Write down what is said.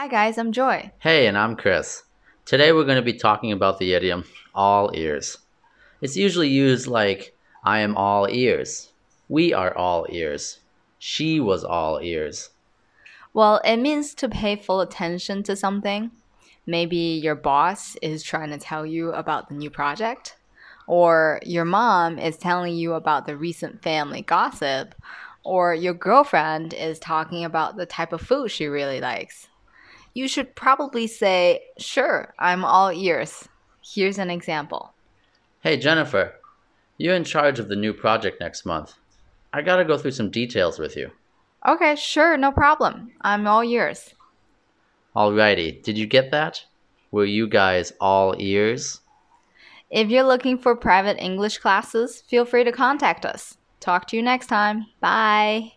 Hi, guys, I'm Joy. Hey, and I'm Chris. Today we're going to be talking about the idiom all ears. It's usually used like, I am all ears. We are all ears. She was all ears. Well, it means to pay full attention to something. Maybe your boss is trying to tell you about the new project, or your mom is telling you about the recent family gossip, or your girlfriend is talking about the type of food she really likes. You should probably say, Sure, I'm all ears. Here's an example. Hey, Jennifer, you're in charge of the new project next month. I gotta go through some details with you. Okay, sure, no problem. I'm all ears. Alrighty, did you get that? Were you guys all ears? If you're looking for private English classes, feel free to contact us. Talk to you next time. Bye.